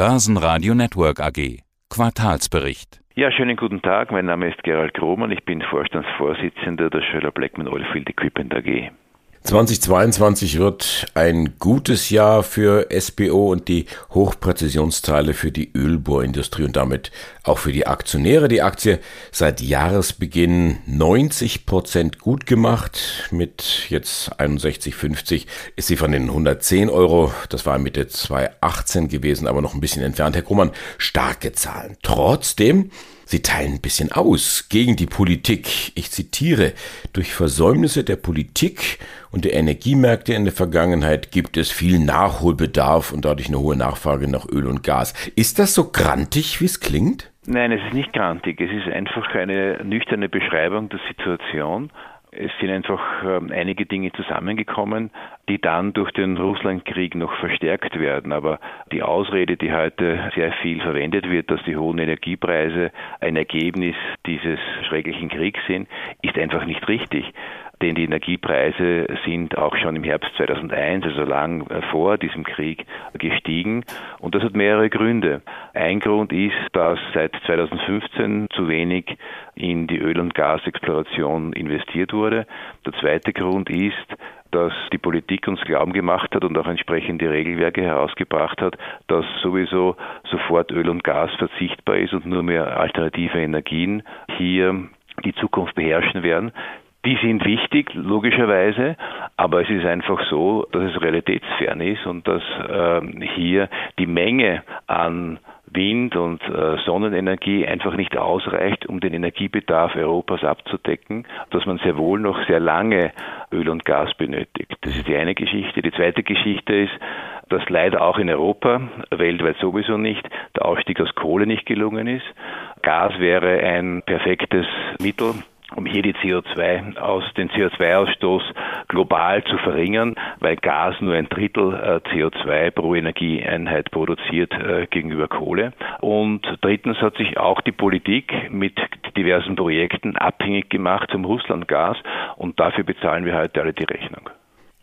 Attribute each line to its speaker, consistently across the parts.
Speaker 1: Börsenradio Network AG. Quartalsbericht.
Speaker 2: Ja, schönen guten Tag. Mein Name ist Gerald Krohmann. Ich bin Vorstandsvorsitzender der Schöller Blackman Oilfield Equipment AG.
Speaker 3: 2022 wird ein gutes Jahr für SBO und die Hochpräzisionsteile für die Ölbohrindustrie und damit auch für die Aktionäre. Die Aktie seit Jahresbeginn 90 Prozent gut gemacht. Mit jetzt 61,50 ist sie von den 110 Euro, das war Mitte 2018 gewesen, aber noch ein bisschen entfernt. Herr Krummann, starke Zahlen. Trotzdem Sie teilen ein bisschen aus gegen die Politik. Ich zitiere, durch Versäumnisse der Politik und der Energiemärkte in der Vergangenheit gibt es viel Nachholbedarf und dadurch eine hohe Nachfrage nach Öl und Gas. Ist das so grantig, wie es klingt?
Speaker 2: Nein, es ist nicht grantig. Es ist einfach eine nüchterne Beschreibung der Situation. Es sind einfach ähm, einige Dinge zusammengekommen, die dann durch den Russlandkrieg noch verstärkt werden. Aber die Ausrede, die heute sehr viel verwendet wird, dass die hohen Energiepreise ein Ergebnis dieses schrecklichen Kriegs sind, ist einfach nicht richtig denn die Energiepreise sind auch schon im Herbst 2001, also lang äh, vor diesem Krieg, gestiegen. Und das hat mehrere Gründe. Ein Grund ist, dass seit 2015 zu wenig in die Öl- und Gasexploration investiert wurde. Der zweite Grund ist, dass die Politik uns Glauben gemacht hat und auch entsprechende Regelwerke herausgebracht hat, dass sowieso sofort Öl und Gas verzichtbar ist und nur mehr alternative Energien hier die Zukunft beherrschen werden. Die sind wichtig, logischerweise, aber es ist einfach so, dass es realitätsfern ist und dass äh, hier die Menge an Wind- und äh, Sonnenenergie einfach nicht ausreicht, um den Energiebedarf Europas abzudecken, dass man sehr wohl noch sehr lange Öl und Gas benötigt. Das ist die eine Geschichte. Die zweite Geschichte ist, dass leider auch in Europa, weltweit sowieso nicht, der Ausstieg aus Kohle nicht gelungen ist. Gas wäre ein perfektes Mittel, um hier die CO2 aus, den CO2-Ausstoß global zu verringern, weil Gas nur ein Drittel äh, CO2 pro Energieeinheit produziert äh, gegenüber Kohle. Und drittens hat sich auch die Politik mit diversen Projekten abhängig gemacht zum Russlandgas und dafür bezahlen wir heute alle die Rechnung.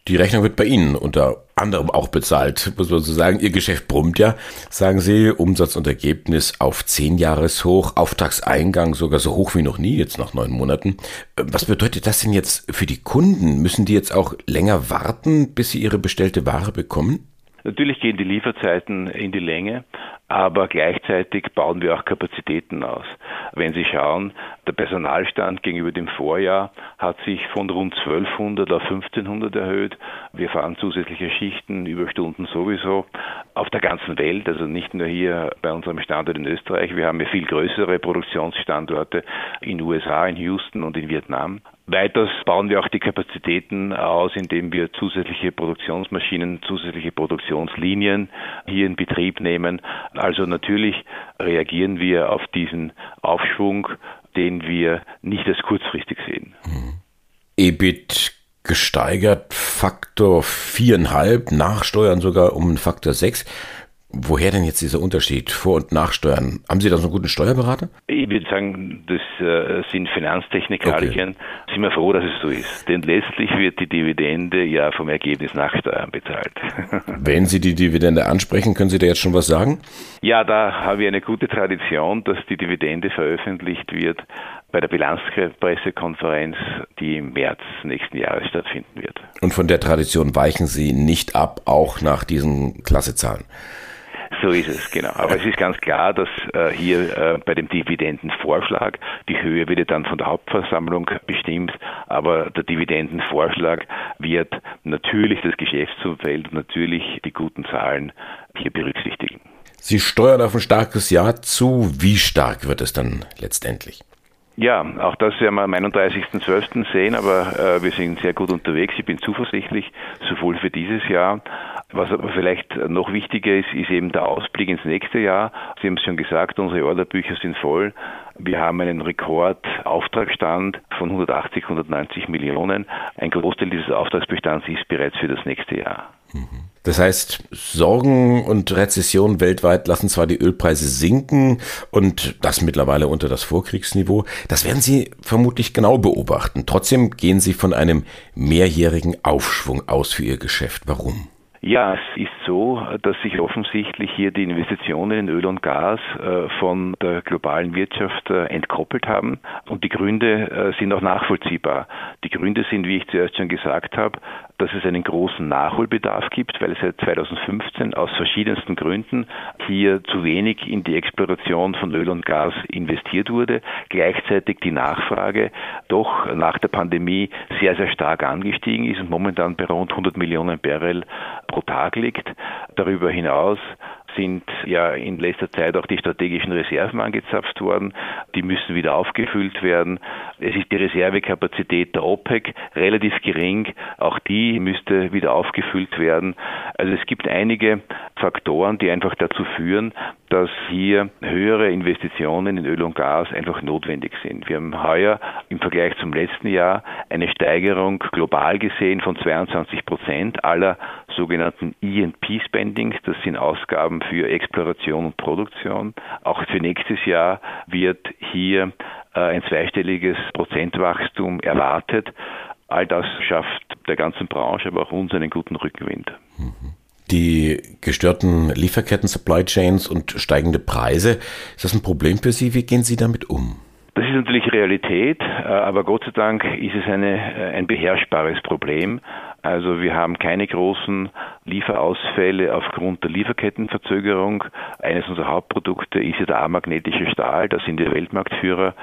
Speaker 3: Die Rechnung wird bei Ihnen unter anderem auch bezahlt, muss man so sagen. Ihr Geschäft brummt ja, sagen Sie, Umsatz und Ergebnis auf zehn Jahreshoch, Auftragseingang sogar so hoch wie noch nie, jetzt nach neun Monaten. Was bedeutet das denn jetzt für die Kunden? Müssen die jetzt auch länger warten, bis sie ihre bestellte Ware bekommen?
Speaker 2: Natürlich gehen die Lieferzeiten in die Länge, aber gleichzeitig bauen wir auch Kapazitäten aus. Wenn Sie schauen, der Personalstand gegenüber dem Vorjahr hat sich von rund 1200 auf 1500 erhöht. Wir fahren zusätzliche Schichten, Überstunden sowieso auf der ganzen Welt, also nicht nur hier bei unserem Standort in Österreich. Wir haben ja viel größere Produktionsstandorte in USA, in Houston und in Vietnam. Weiters bauen wir auch die Kapazitäten aus, indem wir zusätzliche Produktionsmaschinen, zusätzliche Produktionslinien hier in Betrieb nehmen. Also natürlich reagieren wir auf diesen Aufschwung, den wir nicht als kurzfristig sehen. Mhm.
Speaker 3: EBIT gesteigert, Faktor viereinhalb, Nachsteuern sogar um Faktor sechs. Woher denn jetzt dieser Unterschied vor und nachsteuern? Haben Sie da so einen guten Steuerberater?
Speaker 2: Ich würde sagen, das äh, sind Finanztechnikalien. Okay. Sind wir froh, dass es so ist. Denn letztlich wird die Dividende ja vom Ergebnis nach Steuern bezahlt.
Speaker 3: Wenn Sie die Dividende ansprechen, können Sie da jetzt schon was sagen?
Speaker 2: Ja, da habe ich eine gute Tradition, dass die Dividende veröffentlicht wird bei der Bilanzpressekonferenz, die im März nächsten Jahres stattfinden wird.
Speaker 3: Und von der Tradition weichen Sie nicht ab, auch nach diesen Klassezahlen?
Speaker 2: So ist es, genau. Aber es ist ganz klar, dass äh, hier äh, bei dem Dividendenvorschlag, die Höhe wird dann von der Hauptversammlung bestimmt, aber der Dividendenvorschlag wird natürlich das Geschäftsumfeld, natürlich die guten Zahlen hier berücksichtigen.
Speaker 3: Sie steuern auf ein starkes Jahr zu. Wie stark wird es dann letztendlich?
Speaker 2: Ja, auch das werden wir am 31.12. sehen, aber äh, wir sind sehr gut unterwegs. Ich bin zuversichtlich, sowohl für dieses Jahr. Was aber vielleicht noch wichtiger ist, ist eben der Ausblick ins nächste Jahr. Sie haben es schon gesagt, unsere Orderbücher sind voll. Wir haben einen Rekordauftragsstand von 180, 190 Millionen. Ein Großteil dieses Auftragsbestands ist bereits für das nächste Jahr.
Speaker 3: Mhm. Das heißt, Sorgen und Rezession weltweit lassen zwar die Ölpreise sinken und das mittlerweile unter das Vorkriegsniveau. Das werden Sie vermutlich genau beobachten. Trotzdem gehen Sie von einem mehrjährigen Aufschwung aus für Ihr Geschäft. Warum?
Speaker 2: Ja, es ist so, dass sich offensichtlich hier die Investitionen in Öl und Gas äh, von der globalen Wirtschaft äh, entkoppelt haben. Und die Gründe äh, sind auch nachvollziehbar. Die Gründe sind, wie ich zuerst schon gesagt habe, dass es einen großen Nachholbedarf gibt, weil seit 2015 aus verschiedensten Gründen hier zu wenig in die Exploration von Öl und Gas investiert wurde. Gleichzeitig die Nachfrage doch nach der Pandemie sehr, sehr stark angestiegen ist und momentan bei rund 100 Millionen Barrel pro Tag liegt. Darüber hinaus sind ja in letzter Zeit auch die strategischen Reserven angezapft worden. Die müssen wieder aufgefüllt werden. Es ist die Reservekapazität der OPEC relativ gering. Auch die müsste wieder aufgefüllt werden. Also es gibt einige Faktoren, die einfach dazu führen, dass hier höhere Investitionen in Öl und Gas einfach notwendig sind. Wir haben heuer im Vergleich zum letzten Jahr eine Steigerung global gesehen von 22 Prozent aller sogenannten E&P-Spendings. Das sind Ausgaben für Exploration und Produktion. Auch für nächstes Jahr wird hier äh, ein zweistelliges Prozentwachstum erwartet. All das schafft der ganzen Branche, aber auch uns einen guten Rückenwind.
Speaker 3: Die gestörten Lieferketten, Supply Chains und steigende Preise, ist das ein Problem für Sie? Wie gehen Sie damit um?
Speaker 2: Das ist natürlich Realität, äh, aber Gott sei Dank ist es eine, äh, ein beherrschbares Problem. Also wir haben keine großen Lieferausfälle aufgrund der Lieferkettenverzögerung. Eines unserer Hauptprodukte ist ja der amagnetische Stahl, da sind wir Weltmarktführer.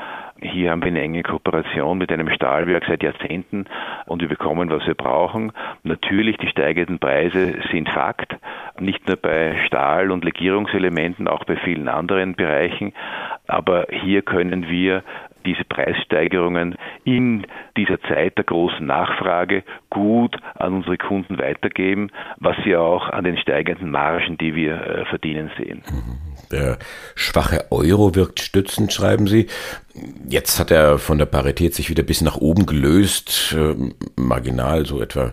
Speaker 2: Hier haben wir eine enge Kooperation mit einem Stahlwerk seit Jahrzehnten und wir bekommen, was wir brauchen. Natürlich, die steigenden Preise sind Fakt, nicht nur bei Stahl- und Legierungselementen, auch bei vielen anderen Bereichen. Aber hier können wir diese Preissteigerungen in dieser Zeit der großen Nachfrage gut an unsere Kunden weitergeben, was sie auch an den steigenden Margen, die wir äh, verdienen, sehen.
Speaker 3: Der schwache Euro wirkt stützend, schreiben Sie. Jetzt hat er von der Parität sich wieder bisschen nach oben gelöst, äh, marginal so etwa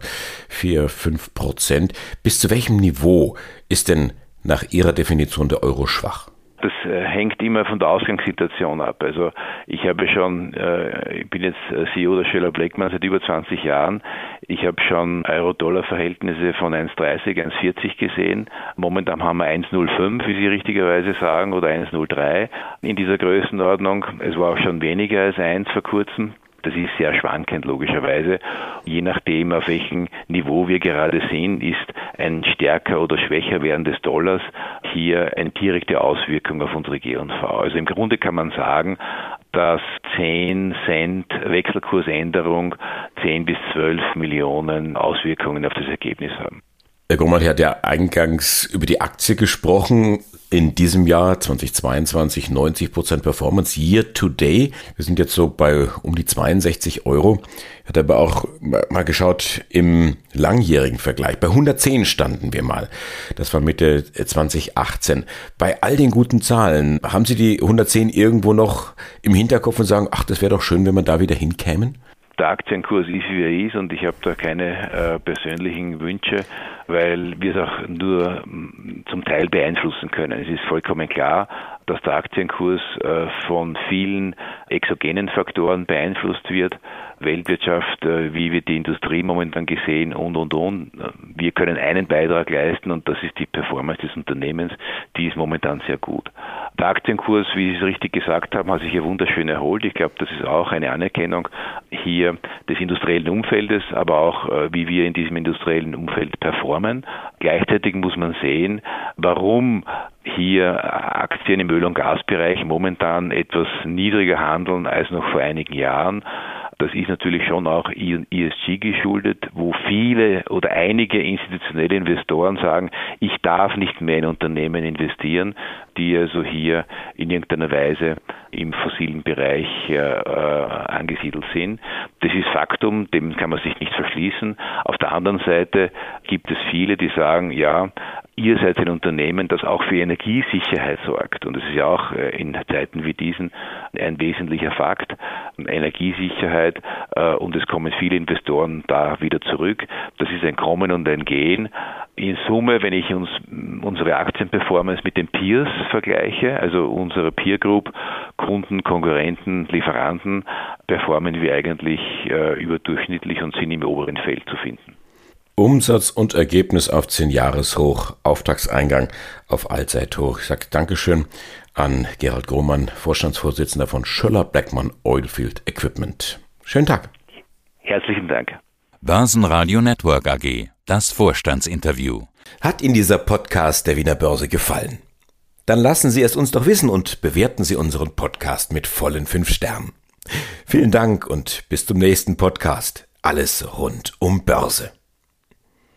Speaker 3: 4, 5 Prozent. Bis zu welchem Niveau ist denn nach Ihrer Definition der Euro schwach?
Speaker 2: Das äh, hängt immer von der Ausgangssituation ab. Also ich habe schon, äh, ich bin jetzt äh, CEO der Scheller Blackman seit über 20 Jahren. Ich habe schon Euro-Dollar-Verhältnisse von 1,30, 1,40 gesehen. Momentan haben wir 1,05, wie Sie richtigerweise sagen, oder 1,03 in dieser Größenordnung. Es war auch schon weniger als 1 vor kurzem. Das ist sehr schwankend logischerweise. Je nachdem, auf welchem Niveau wir gerade sind, ist ein stärker oder schwächer werden des Dollars hier eine direkte Auswirkung auf unsere G&V. Also im Grunde kann man sagen, dass 10 Cent Wechselkursänderung 10 bis 12 Millionen Auswirkungen auf das Ergebnis haben.
Speaker 3: Herr Grummann hat ja eingangs über die Aktie gesprochen. In diesem Jahr 2022 90 Prozent Performance year to day. Wir sind jetzt so bei um die 62 Euro. Hat aber auch mal geschaut im langjährigen Vergleich. Bei 110 standen wir mal. Das war Mitte 2018. Bei all den guten Zahlen, haben Sie die 110 irgendwo noch im Hinterkopf und sagen, ach, das wäre doch schön, wenn wir da wieder hinkämen?
Speaker 2: Der Aktienkurs ist, wie er ist und ich habe da keine äh, persönlichen Wünsche, weil wir es auch nur mm, zum Teil beeinflussen können. Es ist vollkommen klar, dass der Aktienkurs äh, von vielen exogenen Faktoren beeinflusst wird. Weltwirtschaft, äh, wie wird die Industrie momentan gesehen und, und, und. Wir können einen Beitrag leisten und das ist die Performance des Unternehmens. Die ist momentan sehr gut. Der Aktienkurs, wie Sie es richtig gesagt haben, hat sich ja wunderschön erholt. Ich glaube, das ist auch eine Anerkennung hier des industriellen Umfeldes, aber auch äh, wie wir in diesem industriellen Umfeld performen. Gleichzeitig muss man sehen, warum hier Aktien im Öl- und Gasbereich momentan etwas niedriger handeln als noch vor einigen Jahren. Das ist natürlich schon auch ESG geschuldet, wo viele oder einige institutionelle Investoren sagen, ich darf nicht mehr in Unternehmen investieren, die also hier in irgendeiner Weise im fossilen Bereich äh, angesiedelt sind. Das ist Faktum, dem kann man sich nicht verschließen. Auf der anderen Seite gibt es viele, die sagen, ja, ihr seid ein Unternehmen, das auch für Energiesicherheit sorgt. Und das ist ja auch äh, in Zeiten wie diesen ein wesentlicher Fakt. Energiesicherheit äh, und es kommen viele Investoren da wieder zurück. Das ist ein Kommen und ein Gehen. In Summe, wenn ich uns unsere Aktienperformance mit den Peers vergleiche, also unsere Peer Group, Kunden, Konkurrenten, Lieferanten, performen wir eigentlich äh, überdurchschnittlich und sind im oberen Feld zu finden.
Speaker 3: Umsatz und Ergebnis auf 10 Jahreshoch, Auftragseingang auf Allzeithoch. Ich sage Dankeschön an Gerald Grohmann, Vorstandsvorsitzender von Schöller Blackman Oilfield Equipment. Schönen Tag.
Speaker 2: Herzlichen Dank.
Speaker 1: Börsenradio Network AG, das Vorstandsinterview.
Speaker 3: Hat Ihnen dieser Podcast der Wiener Börse gefallen? Dann lassen Sie es uns doch wissen und bewerten Sie unseren Podcast mit vollen fünf Sternen. Vielen Dank und bis zum nächsten Podcast. Alles rund um Börse.